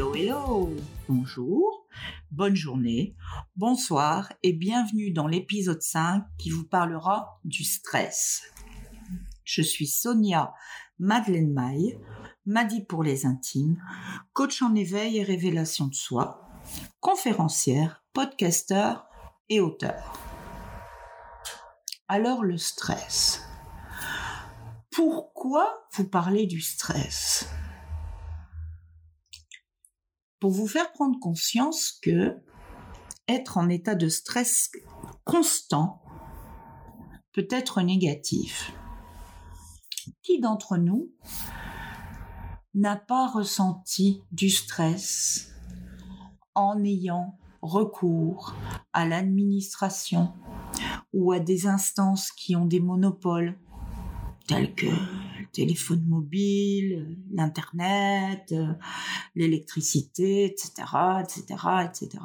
Hello, hello, bonjour, bonne journée, bonsoir et bienvenue dans l'épisode 5 qui vous parlera du stress. Je suis Sonia Madeleine Maille, Madi pour les intimes, coach en éveil et révélation de soi, conférencière, podcasteur et auteur. Alors le stress. Pourquoi vous parlez du stress? Pour vous faire prendre conscience que être en état de stress constant peut être négatif. Qui d'entre nous n'a pas ressenti du stress en ayant recours à l'administration ou à des instances qui ont des monopoles tels que téléphone mobile, l'internet, l'électricité, etc., etc., etc.,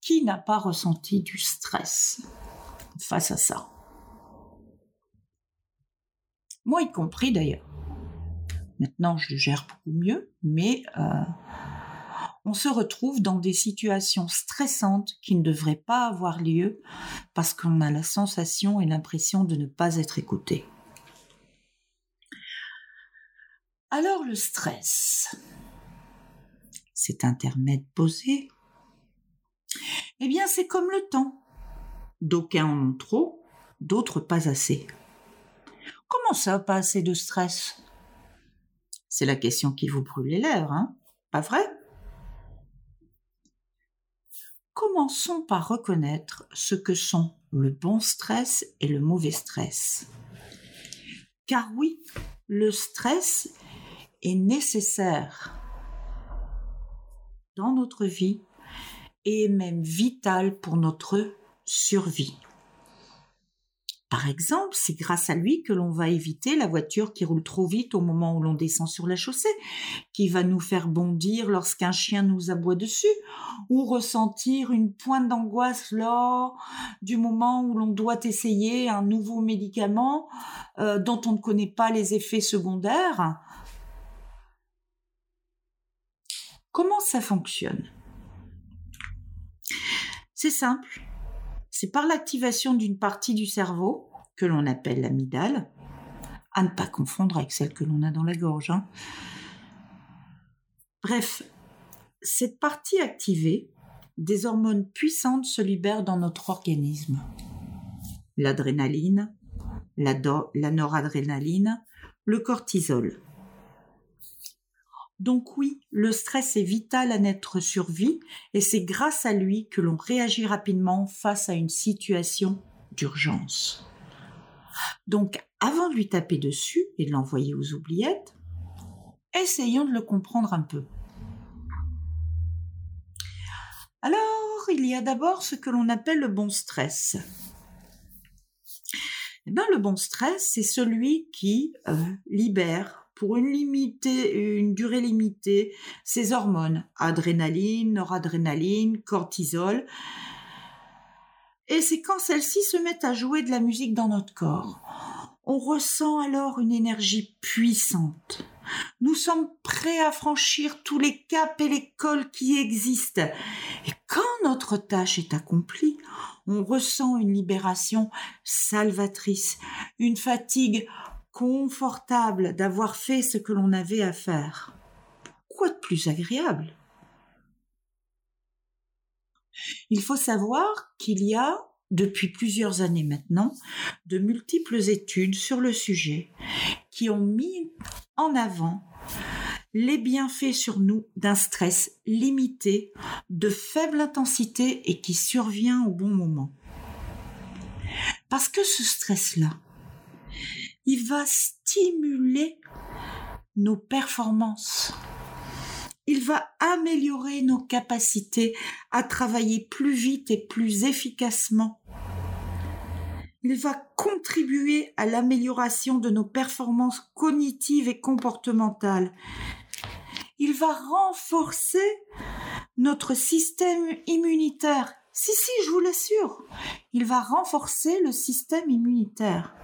qui n'a pas ressenti du stress face à ça? Moi y compris d'ailleurs. Maintenant, je le gère beaucoup mieux, mais euh, on se retrouve dans des situations stressantes qui ne devraient pas avoir lieu parce qu'on a la sensation et l'impression de ne pas être écouté. Alors le stress, cet intermède posé, eh bien c'est comme le temps. D'aucuns en ont trop, d'autres pas assez. Comment ça, pas assez de stress? C'est la question qui vous brûle les lèvres, hein? Pas vrai? Commençons par reconnaître ce que sont le bon stress et le mauvais stress. Car oui, le stress est nécessaire dans notre vie et même vital pour notre survie. Par exemple, c'est grâce à lui que l'on va éviter la voiture qui roule trop vite au moment où l'on descend sur la chaussée, qui va nous faire bondir lorsqu'un chien nous aboie dessus, ou ressentir une pointe d'angoisse lors du moment où l'on doit essayer un nouveau médicament euh, dont on ne connaît pas les effets secondaires. Comment ça fonctionne? C'est simple c'est par l'activation d'une partie du cerveau, que l'on appelle l'amygdale, à ne pas confondre avec celle que l'on a dans la gorge. Hein. Bref, cette partie activée, des hormones puissantes se libèrent dans notre organisme. L'adrénaline, la, la noradrénaline, le cortisol. Donc oui, le stress est vital à notre survie et c'est grâce à lui que l'on réagit rapidement face à une situation d'urgence. Donc avant de lui taper dessus et de l'envoyer aux oubliettes, essayons de le comprendre un peu. Alors, il y a d'abord ce que l'on appelle le bon stress. Eh le bon stress, c'est celui qui euh, libère pour une, une durée limitée ces hormones, adrénaline, noradrénaline, cortisol. Et c'est quand celles-ci se mettent à jouer de la musique dans notre corps. On ressent alors une énergie puissante. Nous sommes prêts à franchir tous les caps et les cols qui existent. Et quand notre tâche est accomplie, on ressent une libération salvatrice, une fatigue confortable d'avoir fait ce que l'on avait à faire. Quoi de plus agréable? Il faut savoir qu'il y a, depuis plusieurs années maintenant, de multiples études sur le sujet qui ont mis en avant les bienfaits sur nous d'un stress limité, de faible intensité et qui survient au bon moment. Parce que ce stress-là, il va stimuler nos performances. Il va améliorer nos capacités à travailler plus vite et plus efficacement. Il va contribuer à l'amélioration de nos performances cognitives et comportementales. Il va renforcer notre système immunitaire. Si, si, je vous l'assure. Il va renforcer le système immunitaire.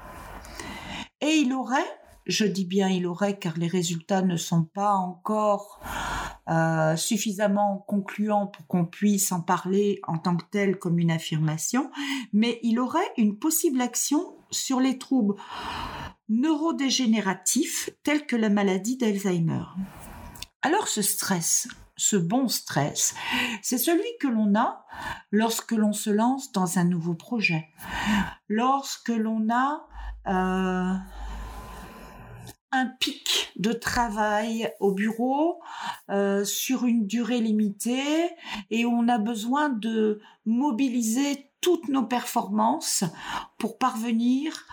Et il aurait, je dis bien il aurait car les résultats ne sont pas encore euh, suffisamment concluant pour qu'on puisse en parler en tant que tel comme une affirmation, mais il aurait une possible action sur les troubles neurodégénératifs tels que la maladie d'Alzheimer. Alors ce stress, ce bon stress, c'est celui que l'on a lorsque l'on se lance dans un nouveau projet, lorsque l'on a euh, un pic de travail au bureau euh, sur une durée limitée et on a besoin de mobiliser toutes nos performances pour parvenir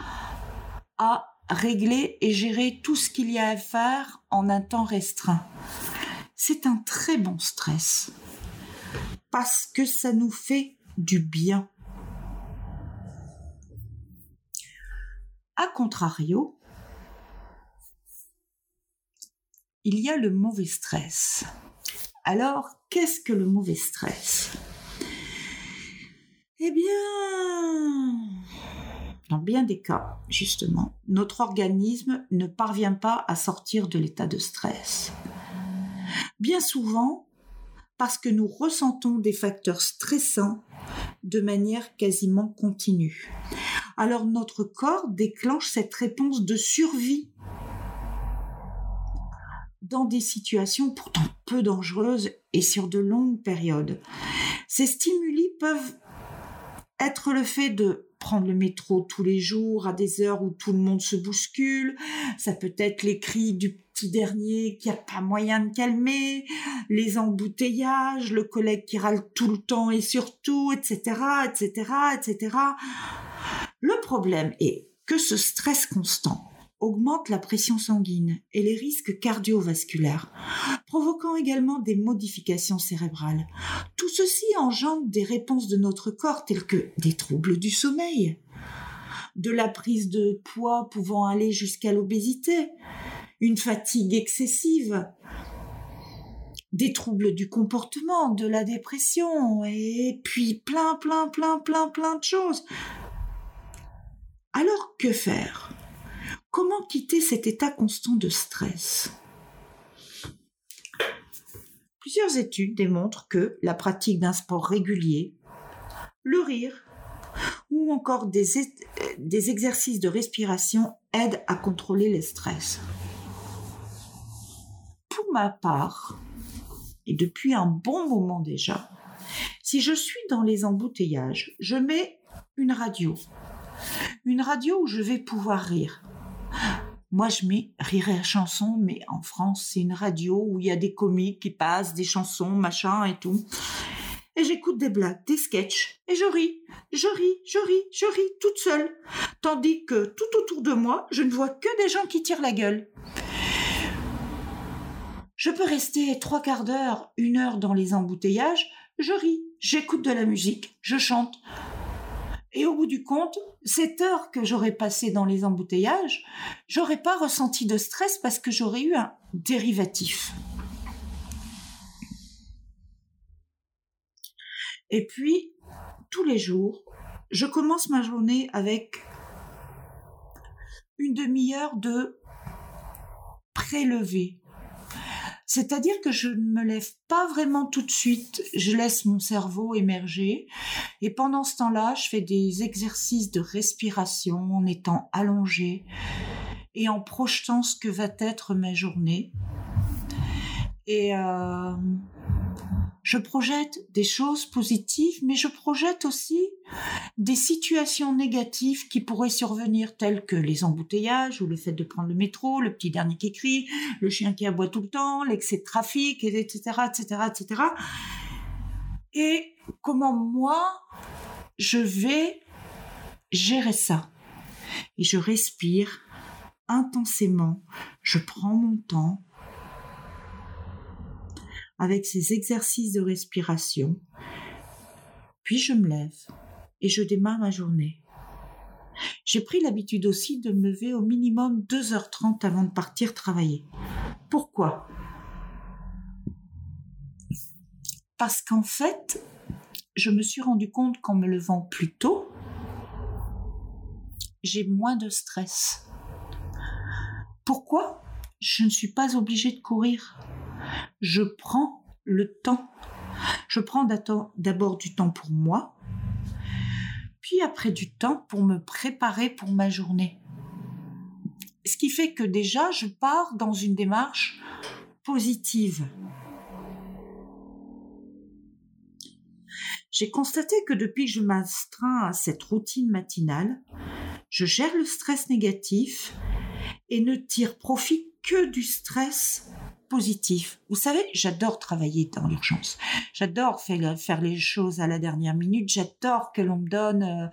à régler et gérer tout ce qu'il y a à faire en un temps restreint. C'est un très bon stress parce que ça nous fait du bien. A contrario, il y a le mauvais stress. Alors, qu'est-ce que le mauvais stress? Eh bien, dans bien des cas, justement, notre organisme ne parvient pas à sortir de l'état de stress. Bien souvent, parce que nous ressentons des facteurs stressants de manière quasiment continue. Alors notre corps déclenche cette réponse de survie dans des situations pourtant peu dangereuses et sur de longues périodes. Ces stimuli peuvent être le fait de prendre le métro tous les jours à des heures où tout le monde se bouscule, ça peut être les cris du petit dernier qui a pas moyen de calmer, les embouteillages, le collègue qui râle tout le temps et surtout, etc., etc., etc. Le problème est que ce stress constant augmente la pression sanguine et les risques cardiovasculaires, provoquant également des modifications cérébrales. Tout ceci engendre des réponses de notre corps telles que des troubles du sommeil, de la prise de poids pouvant aller jusqu'à l'obésité, une fatigue excessive, des troubles du comportement, de la dépression, et puis plein, plein, plein, plein, plein de choses. Alors que faire? Comment quitter cet état constant de stress? Plusieurs études démontrent que la pratique d'un sport régulier, le rire ou encore des, exercices de respiration aident à contrôler le stress. Ma part, et depuis un bon moment déjà, si je suis dans les embouteillages, je mets une radio. Une radio où je vais pouvoir rire. Moi, je mets Rire et chanson, mais en France, c'est une radio où il y a des comiques qui passent, des chansons, machin et tout. Et j'écoute des blagues, des sketchs, et je ris, je ris, je ris, je ris toute seule. Tandis que tout autour de moi, je ne vois que des gens qui tirent la gueule. Je peux rester trois quarts d'heure, une heure dans les embouteillages, je ris, j'écoute de la musique, je chante. Et au bout du compte, cette heure que j'aurais passée dans les embouteillages, j'aurais pas ressenti de stress parce que j'aurais eu un dérivatif. Et puis, tous les jours, je commence ma journée avec une demi-heure de prélevé. C'est-à-dire que je ne me lève pas vraiment tout de suite, je laisse mon cerveau émerger et pendant ce temps-là, je fais des exercices de respiration en étant allongé et en projetant ce que va être ma journée. Et euh, je projette des choses positives, mais je projette aussi des situations négatives qui pourraient survenir, telles que les embouteillages ou le fait de prendre le métro, le petit dernier qui crie, le chien qui aboie tout le temps, l'excès de trafic, etc., etc., etc. Et comment moi, je vais gérer ça. Et je respire intensément, je prends mon temps, avec ces exercices de respiration. Puis je me lève et je démarre ma journée. J'ai pris l'habitude aussi de me lever au minimum 2h30 avant de partir travailler. Pourquoi? Parce qu'en fait, je me suis rendu compte qu'en me levant plus tôt, j'ai moins de stress. Pourquoi? Je ne suis pas obligée de courir. Je prends le temps. Je prends d'abord du temps pour moi, puis après du temps pour me préparer pour ma journée. Ce qui fait que déjà, je pars dans une démarche positive. J'ai constaté que depuis que je m'astreins à cette routine matinale, je gère le stress négatif et ne tire profit que du stress Vous savez, j'adore travailler dans l'urgence. J'adore faire, les choses à la dernière minute. J'adore que l'on me donne euh,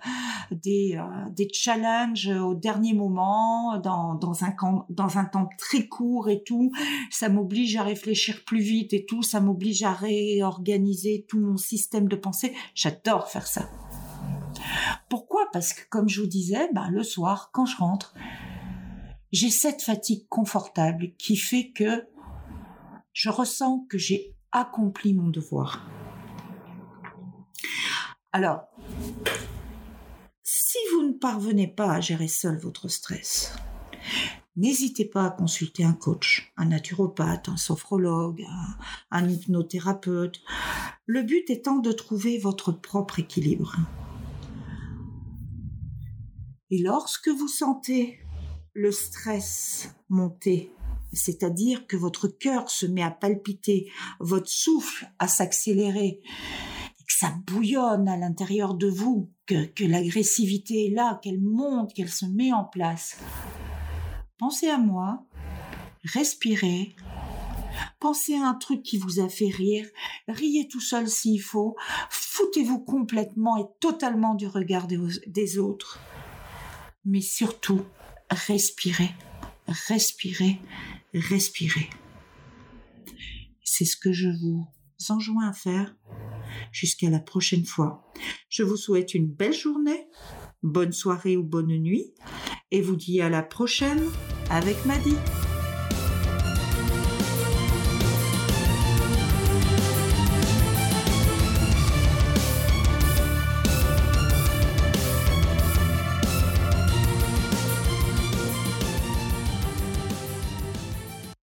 des, euh, des challenges au dernier moment, dans, dans, un, dans un temps très court et tout. Ça m'oblige à réfléchir plus vite et tout. Ça m'oblige à réorganiser tout mon système de pensée. J'adore faire ça. Pourquoi? Parce que, comme je vous disais, ben, le soir, quand je rentre, j'ai cette fatigue confortable qui fait que je ressens que j'ai accompli mon devoir. Alors, si vous ne parvenez pas à gérer seul votre stress, n'hésitez pas à consulter un coach, un naturopathe, un sophrologue, un, hypnothérapeute. Le but étant de trouver votre propre équilibre. Et lorsque vous sentez le stress monter c'est-à-dire que votre cœur se met à palpiter, votre souffle à s'accélérer, que ça bouillonne à l'intérieur de vous, que, l'agressivité est là, qu'elle monte, qu'elle se met en place. Pensez à moi, respirez, Pensez à un truc qui vous a fait rire, riez tout seul s'il faut, foutez-vous complètement et totalement du regard des autres. Mais surtout, respirez, respirez, respirez. C'est ce que je vous enjoins à faire. Jusqu'à la prochaine fois. Je vous souhaite une belle journée, bonne soirée ou bonne nuit, et vous dis à la prochaine avec Maddy.